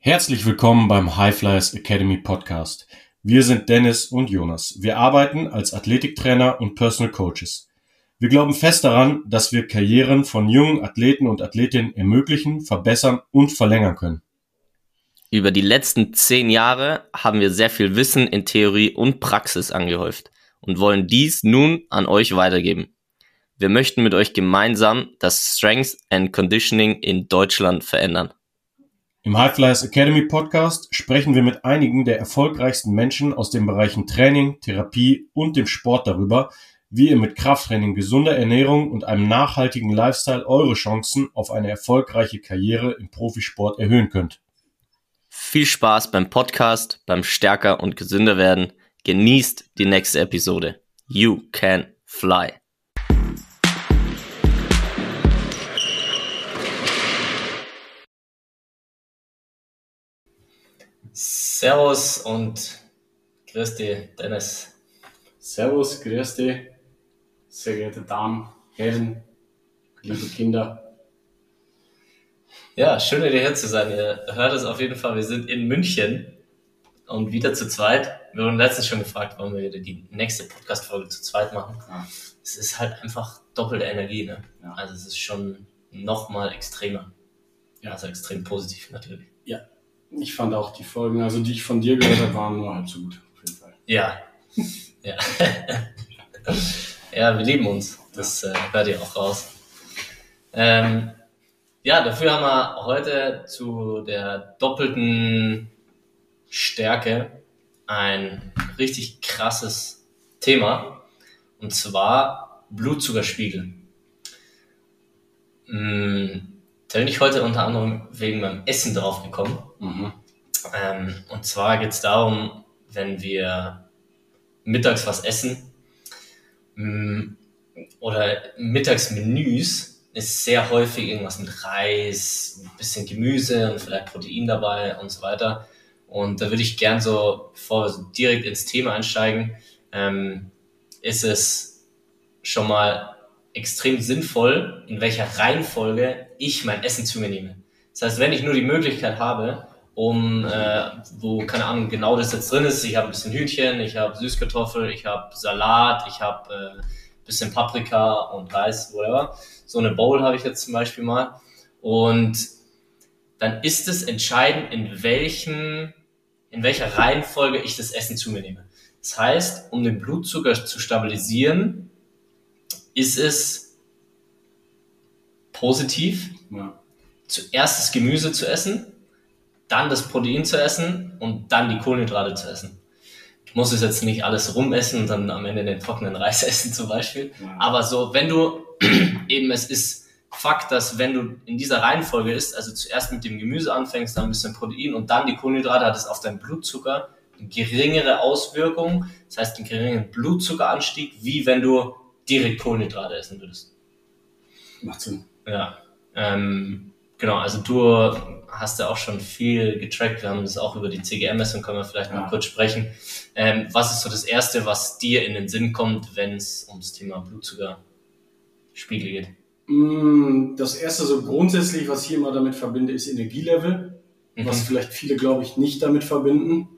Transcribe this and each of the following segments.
Herzlich willkommen beim High Flyers Academy Podcast. Wir sind Dennis und Jonas. Wir arbeiten als Athletiktrainer und Personal Coaches. Wir glauben fest daran, dass wir Karrieren von jungen Athleten und Athletinnen ermöglichen, verbessern und verlängern können. Über die letzten zehn Jahre haben wir sehr viel Wissen in Theorie und Praxis angehäuft und wollen dies nun an euch weitergeben. Wir möchten mit euch gemeinsam das Strength and Conditioning in Deutschland verändern. Im High Flyers Academy Podcast sprechen wir mit einigen der erfolgreichsten Menschen aus den Bereichen Training, Therapie und dem Sport darüber, wie ihr mit Krafttraining, gesunder Ernährung und einem nachhaltigen Lifestyle eure Chancen auf eine erfolgreiche Karriere im Profisport erhöhen könnt. Viel Spaß beim Podcast, beim Stärker und gesünder werden. Genießt die nächste Episode. You can fly. Servus und grüß dich, Dennis. Servus, grüß dich, sehr geehrte Damen, Herren, liebe Kinder. Ja, schön, wieder hier zu sein. Ihr hört es auf jeden Fall, wir sind in München und wieder zu zweit. Wir wurden letztens schon gefragt, warum wir wieder die nächste Podcast-Folge zu zweit machen. Ja. Es ist halt einfach doppelte Energie, ne? Ja. Also es ist schon nochmal extremer. Ja. Also extrem positiv natürlich. Ja, ich fand auch die Folgen, also die ich von dir gehört habe, waren nur halb so gut, auf jeden Fall. Ja. Ja. ja, wir lieben uns. Das äh, hört ihr auch raus. Ähm, ja, dafür haben wir heute zu der doppelten Stärke ein richtig krasses Thema. Und zwar Blutzuckerspiegel. Hm, da bin ich heute unter anderem wegen meinem Essen drauf gekommen. Mhm. Ähm, und zwar geht es darum, wenn wir mittags was essen mm, oder Mittagsmenüs ist sehr häufig irgendwas mit Reis, ein bisschen Gemüse und vielleicht Protein dabei und so weiter. Und da würde ich gern so, bevor wir direkt ins Thema einsteigen, ähm, ist es schon mal extrem sinnvoll, in welcher Reihenfolge ich mein Essen zu mir nehme. Das heißt, wenn ich nur die Möglichkeit habe, um, äh, wo, keine Ahnung, genau das jetzt drin ist. Ich habe ein bisschen Hühnchen, ich habe Süßkartoffel, ich habe Salat, ich habe äh, bisschen Paprika und Reis, whatever. So eine Bowl habe ich jetzt zum Beispiel mal. Und dann ist es entscheidend, in welchen, in welcher Reihenfolge ich das Essen zu mir nehme. Das heißt, um den Blutzucker zu stabilisieren, ist es positiv, ja. zuerst das Gemüse zu essen, dann das Protein zu essen und dann die Kohlenhydrate zu essen. Muss es jetzt nicht alles rumessen und dann am Ende den trockenen Reis essen zum Beispiel. Ja. Aber so, wenn du eben, es ist Fakt, dass wenn du in dieser Reihenfolge isst, also zuerst mit dem Gemüse anfängst, dann ein bisschen Protein und dann die Kohlenhydrate, hat es auf deinen Blutzucker eine geringere Auswirkung. Das heißt, einen geringeren Blutzuckeranstieg, wie wenn du direkt Kohlenhydrate essen würdest. Macht Sinn. Ja. Ähm, genau, also du hast ja auch schon viel getrackt. Wir haben das auch über die CGM-Messung, können wir vielleicht ja. mal kurz sprechen. Ähm, was ist so das Erste, was dir in den Sinn kommt, wenn es ums Thema Blutzuckerspiegel geht? Mm, das Erste, so grundsätzlich, was ich immer damit verbinde, ist Energielevel, mhm. was vielleicht viele, glaube ich, nicht damit verbinden.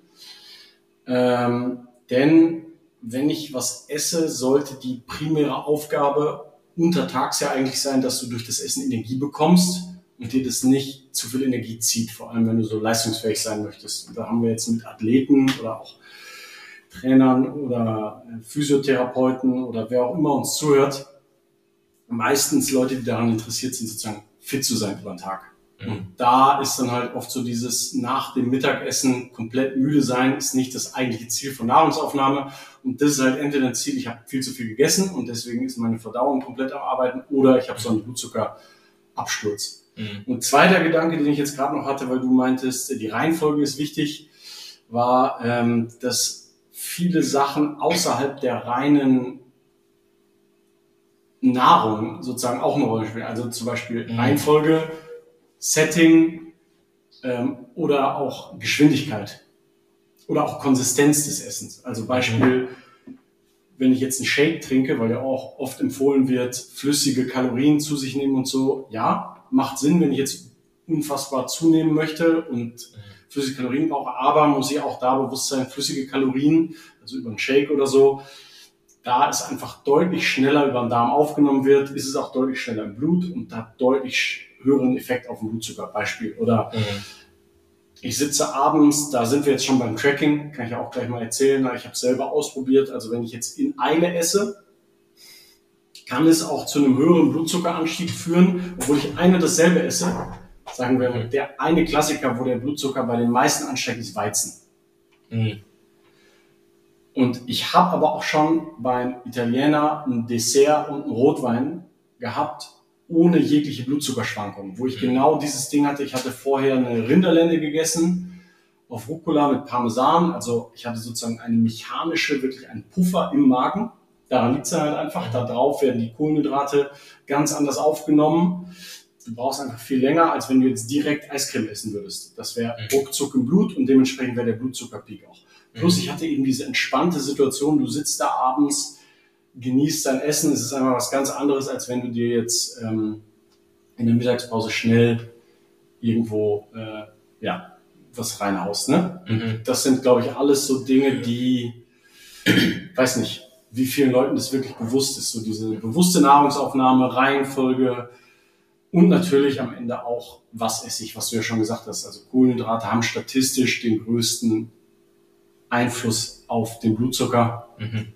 Ähm, denn wenn ich was esse, sollte die primäre Aufgabe untertags ja eigentlich sein, dass du durch das Essen Energie bekommst und dir das nicht zu viel Energie zieht, vor allem wenn du so leistungsfähig sein möchtest. Und da haben wir jetzt mit Athleten oder auch Trainern oder äh, Physiotherapeuten oder wer auch immer uns zuhört, meistens Leute, die daran interessiert sind, sozusagen fit zu sein über den Tag. Mhm. Und da ist dann halt oft so dieses nach dem Mittagessen komplett müde sein, ist nicht das eigentliche Ziel von Nahrungsaufnahme. Und das ist halt entweder ein Ziel, ich habe viel zu viel gegessen und deswegen ist meine Verdauung komplett am Arbeiten oder ich habe so einen Blutzuckerabsturz. Mhm. Und zweiter Gedanke, den ich jetzt gerade noch hatte, weil du meintest, die Reihenfolge ist wichtig, war, ähm, dass viele Sachen außerhalb der reinen Nahrung sozusagen auch eine Rolle spielen. Also zum Beispiel mhm. Reihenfolge, Setting ähm, oder auch Geschwindigkeit. oder auch Konsistenz des Essens. Also Beispiel, wenn ich jetzt einen Shake trinke, weil ja auch oft empfohlen wird, flüssige Kalorien zu sich nehmen und so, ja, macht Sinn, wenn ich jetzt unfassbar zunehmen möchte und flüssige Kalorien brauche, aber muss ich auch da bewusst sein, flüssige Kalorien, also über einen Shake oder so, da es einfach deutlich schneller über den Darm aufgenommen wird, ist es auch deutlich schneller im Blut und hat deutlich höheren Effekt auf den Blutzucker. Beispiel. Oder mhm. ich sitze abends, da sind wir jetzt schon beim Tracking, kann ich ja auch gleich mal erzählen, ich habe es selber ausprobiert. Also wenn ich jetzt in Eile esse, kann es auch zu einem höheren Blutzuckeranstieg führen, obwohl ich eine dasselbe esse. Sagen wir, der eine Klassiker, wo der Blutzucker bei den meisten ansteigt, ist Weizen. Mhm. Und ich habe aber auch schon beim Italiener ein Dessert und einen Rotwein gehabt, ohne jegliche Blutzuckerschwankungen, wo ich mhm. genau dieses Ding hatte. Ich hatte vorher eine Rinderlende gegessen auf Rucola mit Parmesan. Also ich hatte sozusagen eine mechanische, wirklich einen Puffer im Magen. Daran liegt es halt einfach. Da drauf werden die Kohlenhydrate ganz anders aufgenommen. Du brauchst einfach viel länger, als wenn du jetzt direkt Eiscreme essen würdest. Das wäre mhm. ruckzuck im Blut und dementsprechend wäre der Blutzuckerpeak auch. Plus ich hatte eben diese entspannte Situation, du sitzt da abends, genießt dein Essen, es ist einfach was ganz anderes, als wenn du dir jetzt ähm, in der Mittagspause schnell irgendwo äh, ja, was reinhaust. Ne? Mhm. Das sind, glaube ich, alles so Dinge, die, weiß nicht, wie vielen Leuten das wirklich bewusst ist. So diese bewusste Nahrungsaufnahme, Reihenfolge und natürlich am Ende auch, was esse ich, was du ja schon gesagt hast. Also Kohlenhydrate haben statistisch den größten Einfluss auf den Blutzucker, mhm.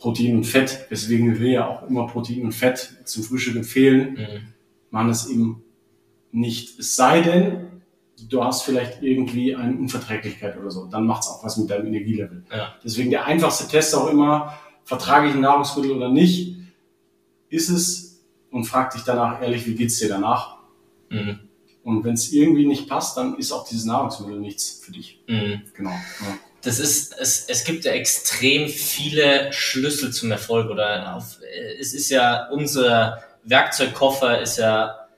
Protein und Fett, weswegen wir ja auch immer Protein und Fett zum Frühstück empfehlen, mhm. man es eben nicht. Es sei denn, du hast vielleicht irgendwie eine Unverträglichkeit oder so, dann macht es auch was mit deinem Energielevel. Ja. Deswegen der einfachste Test auch immer, vertrage ich ein Nahrungsmittel oder nicht, ist es und frag dich danach ehrlich, wie geht's dir danach? Mhm. Und wenn es irgendwie nicht passt, dann ist auch dieses Nahrungsmittel nichts für dich. Mhm. Genau. Ja das ist, es, es gibt ja extrem viele Schlüssel zum Erfolg oder auf, es ist ja, unser Werkzeugkoffer ist ja,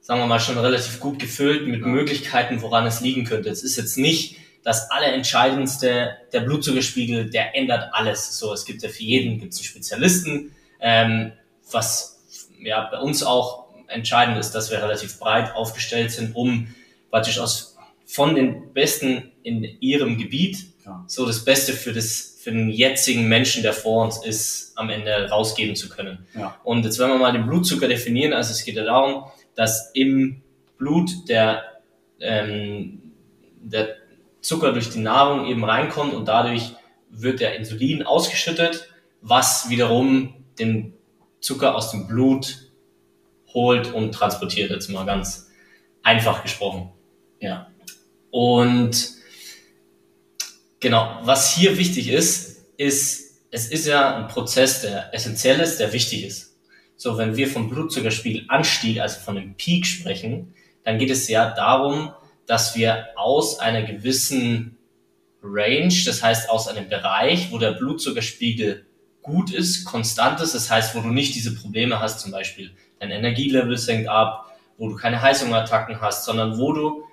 sagen wir mal, schon relativ gut gefüllt mit ja. Möglichkeiten, woran es liegen könnte. Es ist jetzt nicht das Allerentscheidendste, der Blutzuckerspiegel, der ändert alles. So, es gibt ja für jeden gibt's einen Spezialisten, ähm, was ja bei uns auch entscheidend ist, dass wir relativ breit aufgestellt sind, um praktisch aus von den Besten in ihrem Gebiet ja. so das Beste für das für den jetzigen Menschen, der vor uns ist, am Ende rausgeben zu können. Ja. Und jetzt wenn wir mal den Blutzucker definieren, also es geht ja darum, dass im Blut der, ähm, der Zucker durch die Nahrung eben reinkommt und dadurch wird der Insulin ausgeschüttet, was wiederum den Zucker aus dem Blut holt und transportiert, jetzt mal ganz einfach gesprochen. Ja. Und Genau, was hier wichtig ist, ist, es ist ja ein Prozess, der essentiell ist, der wichtig ist. So, wenn wir vom Blutzuckerspiegelanstieg, also von dem Peak sprechen, dann geht es ja darum, dass wir aus einer gewissen Range, das heißt aus einem Bereich, wo der Blutzuckerspiegel gut ist, konstant ist, das heißt, wo du nicht diese Probleme hast, zum Beispiel dein Energielevel senkt ab, wo du keine Heißhungerattacken hast, sondern wo du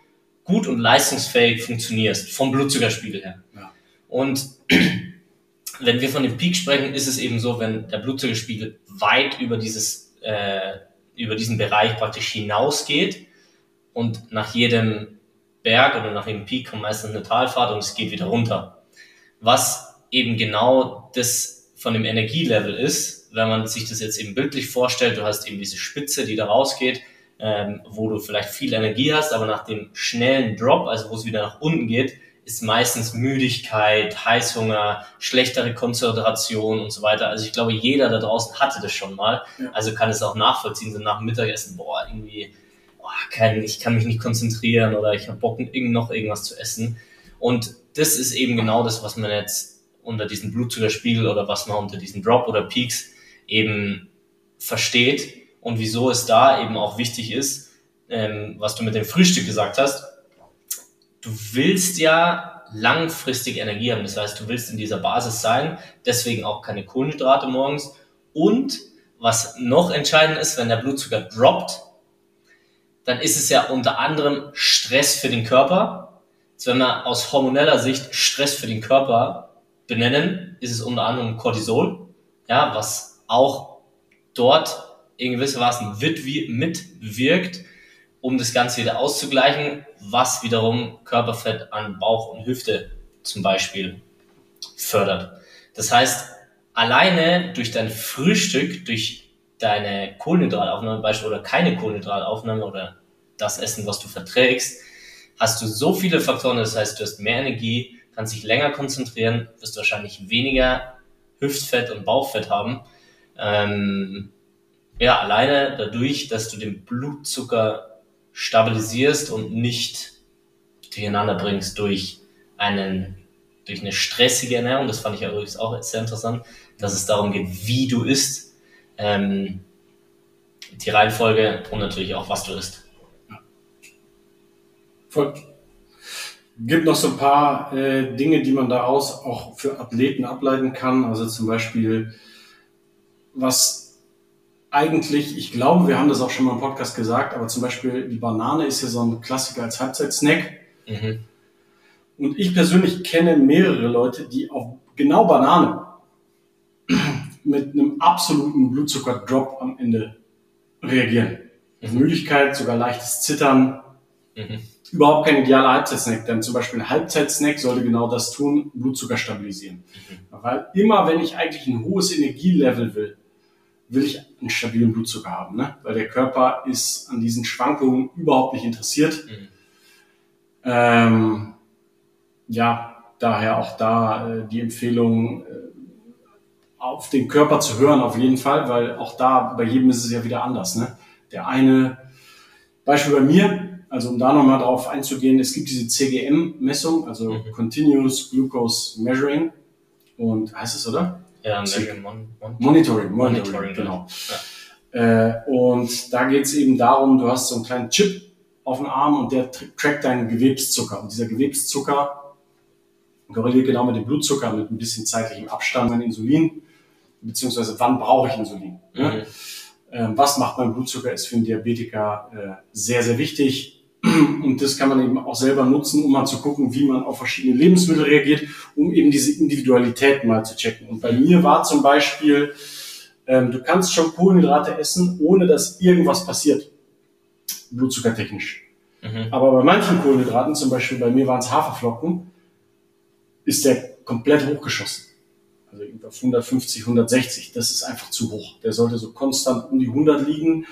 gut und leistungsfähig funktionierst, vom Blutzuckerspiegel her. Ja. Und wenn wir von dem Peak sprechen, ist es eben so, wenn der Blutzuckerspiegel weit über dieses, äh, über diesen Bereich praktisch hinausgeht und nach jedem Berg oder nach jedem Peak kommt meistens eine Talfahrt und es geht wieder runter. Was eben genau das von dem Energielevel ist, wenn man sich das jetzt eben bildlich vorstellt, du hast eben diese Spitze, die da rausgeht, ähm, wo du vielleicht viel Energie hast, aber nach dem schnellen Drop, also wo es wieder nach unten geht, ist meistens Müdigkeit, Heißhunger, schlechtere Konzentration und so weiter. Also ich glaube, jeder da draußen hatte das schon mal. Ja. Also kann es auch nachvollziehen, so nach dem Mittagessen, boah, irgendwie, boah, kein, ich kann mich nicht konzentrieren oder ich habe Bock, noch irgendwas zu essen. Und das ist eben genau das, was man jetzt unter diesen Blutzuckerspiegel oder was man unter diesen Drop oder Peaks eben versteht und wieso es da eben auch wichtig ist, ähm, was du mit dem Frühstück gesagt hast. Du willst ja langfristig Energie haben. Das heißt, du willst in dieser Basis sein, deswegen auch keine Kohlenhydrate morgens. Und was noch entscheidend ist, wenn der Blutzucker droppt, dann ist es ja unter anderem Stress für den Körper. wenn wir aus hormoneller Sicht Stress für den Körper benennen, ist es unter anderem Cortisol, ja, was auch dort in gewisser Weise mitwirkt, um das Ganze wieder auszugleichen, was wiederum Körperfett an Bauch und Hüfte zum Beispiel fördert. Das heißt, alleine durch dein Frühstück, durch deine Kohlenhydrataufnahme beispielsweise oder keine Kohlenhydrataufnahme oder das Essen, was du verträgst, hast du so viele Faktoren. Das heißt, du hast mehr Energie, kannst dich länger konzentrieren, wirst wahrscheinlich weniger Hüftfett und Bauchfett haben. Ähm, ja, alleine dadurch, dass du den Blutzucker stabilisierst und nicht durcheinander bringst durch einen durch eine stressige Ernährung, das fand ich übrigens auch sehr interessant, dass es darum geht, wie du isst, ähm, die Reihenfolge und natürlich auch, was du isst. Voll. Gibt noch so ein paar äh, Dinge, die man daraus auch für Athleten ableiten kann. Also zum Beispiel, was eigentlich, ich glaube, wir haben das auch schon mal im Podcast gesagt, aber zum Beispiel die Banane ist ja so ein Klassiker als Halbzeitsnack. Mhm. Und ich persönlich kenne mehrere Leute, die auf genau Banane mit einem absoluten Blutzuckerdrop am Ende reagieren. Mhm. Müdigkeit, sogar leichtes Zittern. Mhm. Überhaupt kein idealer Halbzeitsnack, denn zum Beispiel ein Halbzeitsnack sollte genau das tun, Blutzucker stabilisieren. Mhm. Weil immer, wenn ich eigentlich ein hohes Energielevel will, will ich einen stabilen Blutzucker haben, ne? weil der Körper ist an diesen Schwankungen überhaupt nicht interessiert. Mhm. Ähm, ja, daher auch da äh, die Empfehlung, äh, auf den Körper zu hören, auf jeden Fall, weil auch da bei jedem ist es ja wieder anders. Ne? Der eine, Beispiel bei mir, also um da nochmal drauf einzugehen, es gibt diese CGM-Messung, also mhm. Continuous Glucose Measuring. Und heißt es, oder? Ja, Measuring, Mon Monitoring, Monitoring, Monitoring, genau. Ja. Äh, und da geht es eben darum, du hast so einen kleinen Chip auf dem Arm und der trackt deinen Gewebszucker. Und dieser Gewebszucker korreliert genau mit dem Blutzucker mit ein bisschen zeitlichem Abstand an Insulin beziehungsweise wann brauche ich Insulin. Ne? Mhm. Ähm, was macht mein Blutzucker, ist für einen Diabetiker äh, sehr, sehr wichtig. Und das kann man eben auch selber nutzen, um mal zu gucken, wie man auf verschiedene Lebensmittel reagiert, um eben diese Individualität mal zu checken. Und bei mir war zum Beispiel, ähm, du kannst schon Kohlenhydrate essen, ohne dass irgendwas passiert, blutzuckertechnisch. Mhm. Aber bei manchen Kohlenhydraten, zum Beispiel bei mir waren es Haferflocken, ist der komplett hochgeschossen also auf 150, 160, das ist einfach zu hoch. Der sollte so konstant um die 100 liegen mhm.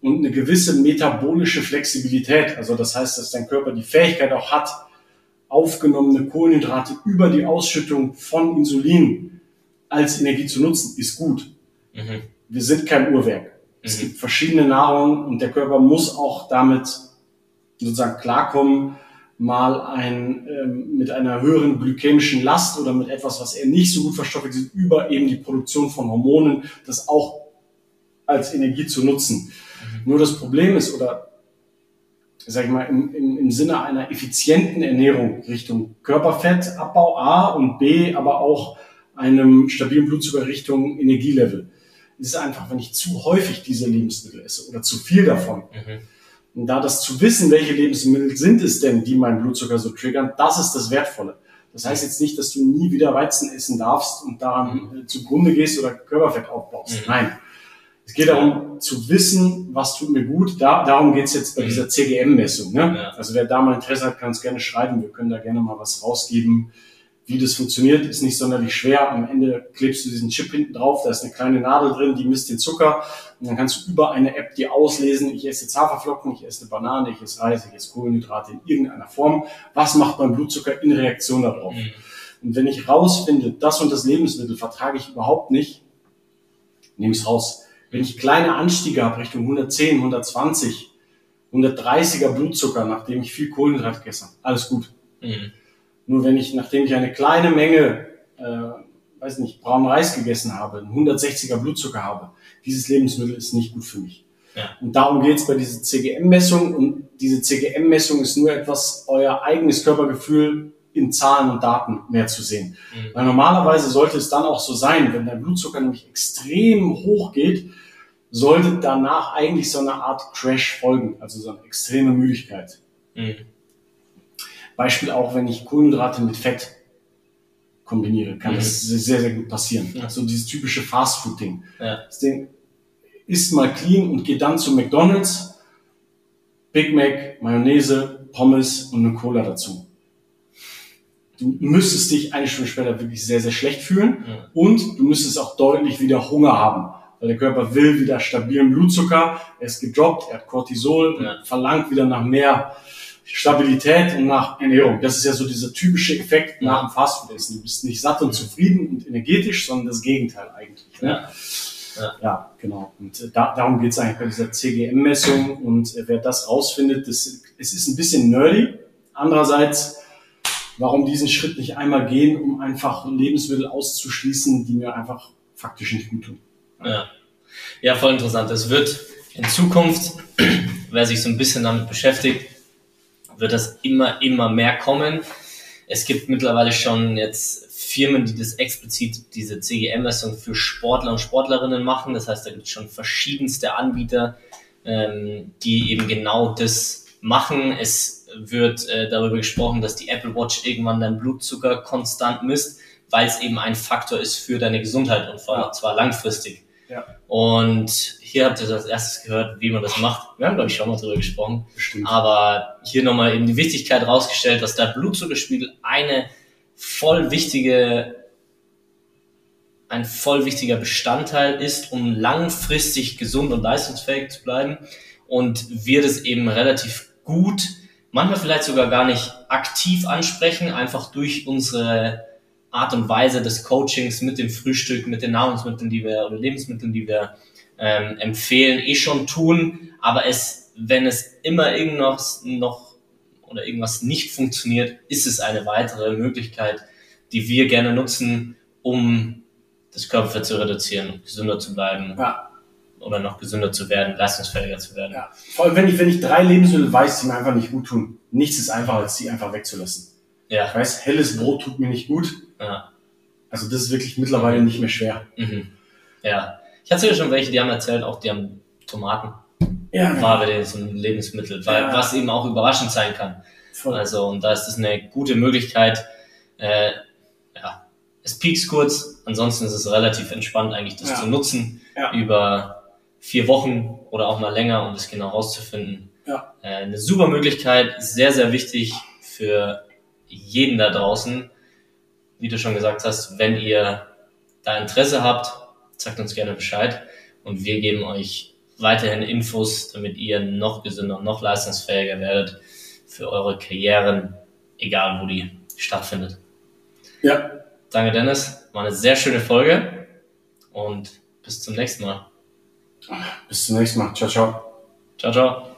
und eine gewisse metabolische Flexibilität, also das heißt, dass dein Körper die Fähigkeit auch hat, aufgenommene Kohlenhydrate über die Ausschüttung von Insulin als Energie zu nutzen, ist gut. Mhm. Wir sind kein Uhrwerk. Mhm. Es gibt verschiedene Nahrungen und der Körper muss auch damit sozusagen klarkommen, mal ein, ähm, mit einer höheren glykämischen Last oder mit etwas, was er nicht so gut verstoffwechselt, über eben die Produktion von Hormonen, das auch als Energie zu nutzen. Mhm. Nur das Problem ist, oder sag ich mal, im, im, im Sinne einer effizienten Ernährung Richtung Körperfettabbau A und B, aber auch einem stabilen Blutzucker Richtung Energielevel. Es ist einfach, wenn ich zu häufig diese Lebensmittel esse oder zu viel davon, mhm und da das zu wissen, welche Lebensmittel sind es denn, die meinen Blutzucker so triggern, das ist das Wertvolle. Das heißt jetzt nicht, dass du nie wieder Weizen essen darfst und daran mhm. Äh, zugrunde gehst oder Körperfett aufbaust. Mhm. Nein. Es geht darum zu wissen, was tut mir gut. Da, darum geht's jetzt bei mhm. dieser CGM-Messung. Ne? Ja. Also wer da mal Interesse hat, kann es gerne schreiben. Wir können da gerne mal was rausgeben. Wie das funktioniert, ist nicht sonderlich schwer. Am Ende klebst du diesen Chip hinten drauf, da ist eine kleine Nadel drin, die misst den Zucker und dann kannst du über eine App dir auslesen, ich esse jetzt Haferflocken, ich esse eine Banane, ich esse Reis, ich esse Kohlenhydrate in irgendeiner Form. Was macht mein Blutzucker in Reaktion darauf? Mhm. Und wenn ich rausfinde, das und das Lebensmittel vertrage ich überhaupt nicht, nehme ich es raus. Wenn ich kleine Anstiege habe Richtung 110, 120, 130er Blutzucker, nachdem ich viel Kohlenhydrat gegessen habe, alles gut. Mhm. Nur wenn ich, nachdem ich eine kleine Menge, äh, weiß nicht, braunen Reis gegessen habe, einen 160er Blutzucker habe, dieses Lebensmittel ist nicht gut für mich. Ja. Und darum geht es bei dieser CGM-Messung. Und diese CGM-Messung ist nur etwas, euer eigenes Körpergefühl in Zahlen und Daten mehr zu sehen. Mhm. Weil normalerweise sollte es dann auch so sein, wenn dein Blutzucker nämlich extrem hoch geht, sollte danach eigentlich so eine Art Crash folgen, also so eine extreme Müdigkeit. Mhm. Beispiel auch, wenn ich Kohlenhydrate mit Fett kombiniere, kann mhm. das sehr, sehr gut passieren. Ja. So dieses typische Fast-Food-Ding. Ja. Das Ding isst mal clean und geht dann zu McDonalds, Big Mac, Mayonnaise, Pommes und eine Cola dazu. Du müsstest dich eine Stunde später wirklich sehr, sehr schlecht fühlen ja. und du müsstest auch deutlich wieder Hunger haben, weil der Körper will wieder stabilen Blutzucker, er ist gedroppt, er hat Cortisol und verlangt wieder nach mehr Stabilität und nach Ernährung. Das ist ja so dieser typische Effekt nach dem Fastfood-Essen. Du bist nicht satt und zufrieden und energetisch, sondern das Gegenteil eigentlich. Ne? Ja. Ja. ja, genau. Und äh, da, darum geht es eigentlich bei dieser CGM-Messung. Und äh, wer das rausfindet, das, es ist ein bisschen nerdy. Andererseits, warum diesen Schritt nicht einmal gehen, um einfach Lebensmittel auszuschließen, die mir einfach faktisch nicht gut tun. Ja, ja voll interessant. Es wird in Zukunft, wer sich so ein bisschen damit beschäftigt, wird das immer, immer mehr kommen. Es gibt mittlerweile schon jetzt Firmen, die das explizit, diese CGM-Messung für Sportler und Sportlerinnen machen. Das heißt, da gibt es schon verschiedenste Anbieter, ähm, die eben genau das machen. Es wird äh, darüber gesprochen, dass die Apple Watch irgendwann deinen Blutzucker konstant misst, weil es eben ein Faktor ist für deine Gesundheit und zwar langfristig. Ja. Und hier habt ihr das als erstes gehört, wie man das macht. Wir haben, glaube ich, schon mal drüber gesprochen. Bestimmt. Aber hier nochmal eben die Wichtigkeit rausgestellt, dass der Blutzuckerspiegel eine voll wichtige, ein voll wichtiger Bestandteil ist, um langfristig gesund und leistungsfähig zu bleiben. Und wir das eben relativ gut, manchmal vielleicht sogar gar nicht aktiv ansprechen, einfach durch unsere Art und Weise des Coachings mit dem Frühstück, mit den Nahrungsmitteln, die wir oder Lebensmitteln, die wir ähm, empfehlen, eh schon tun. Aber es, wenn es immer irgendwas noch oder irgendwas nicht funktioniert, ist es eine weitere Möglichkeit, die wir gerne nutzen, um das Körperfett zu reduzieren, gesünder zu bleiben. Ja. Oder noch gesünder zu werden, leistungsfähiger zu werden. Ja. Vor allem, wenn ich, wenn ich drei Lebensmittel weiß, die mir einfach nicht gut tun. Nichts ist einfacher, als die einfach wegzulassen. Ja. Ich weiß, helles Brot tut mir nicht gut. Ja. Also das ist wirklich mittlerweile nicht mehr schwer. Mhm. Ja. Ich hatte ja schon welche, die haben erzählt, auch die haben Tomaten. Ja. War bei denen so ein Lebensmittel, weil, ja. was eben auch überraschend sein kann. Voll. Also, und da ist das eine gute Möglichkeit. Äh, ja, es piekst kurz, ansonsten ist es relativ entspannt, eigentlich das ja. zu nutzen ja. über vier Wochen oder auch mal länger, um das genau rauszufinden. Ja. Äh, eine super Möglichkeit, sehr, sehr wichtig für jeden da draußen. Wie du schon gesagt hast, wenn ihr da Interesse habt, sagt uns gerne Bescheid und wir geben euch weiterhin Infos, damit ihr noch gesünder und noch leistungsfähiger werdet für eure Karrieren, egal wo die stattfindet. Ja. Danke, Dennis. War eine sehr schöne Folge und bis zum nächsten Mal. Bis zum nächsten Mal. Ciao, ciao. Ciao, ciao.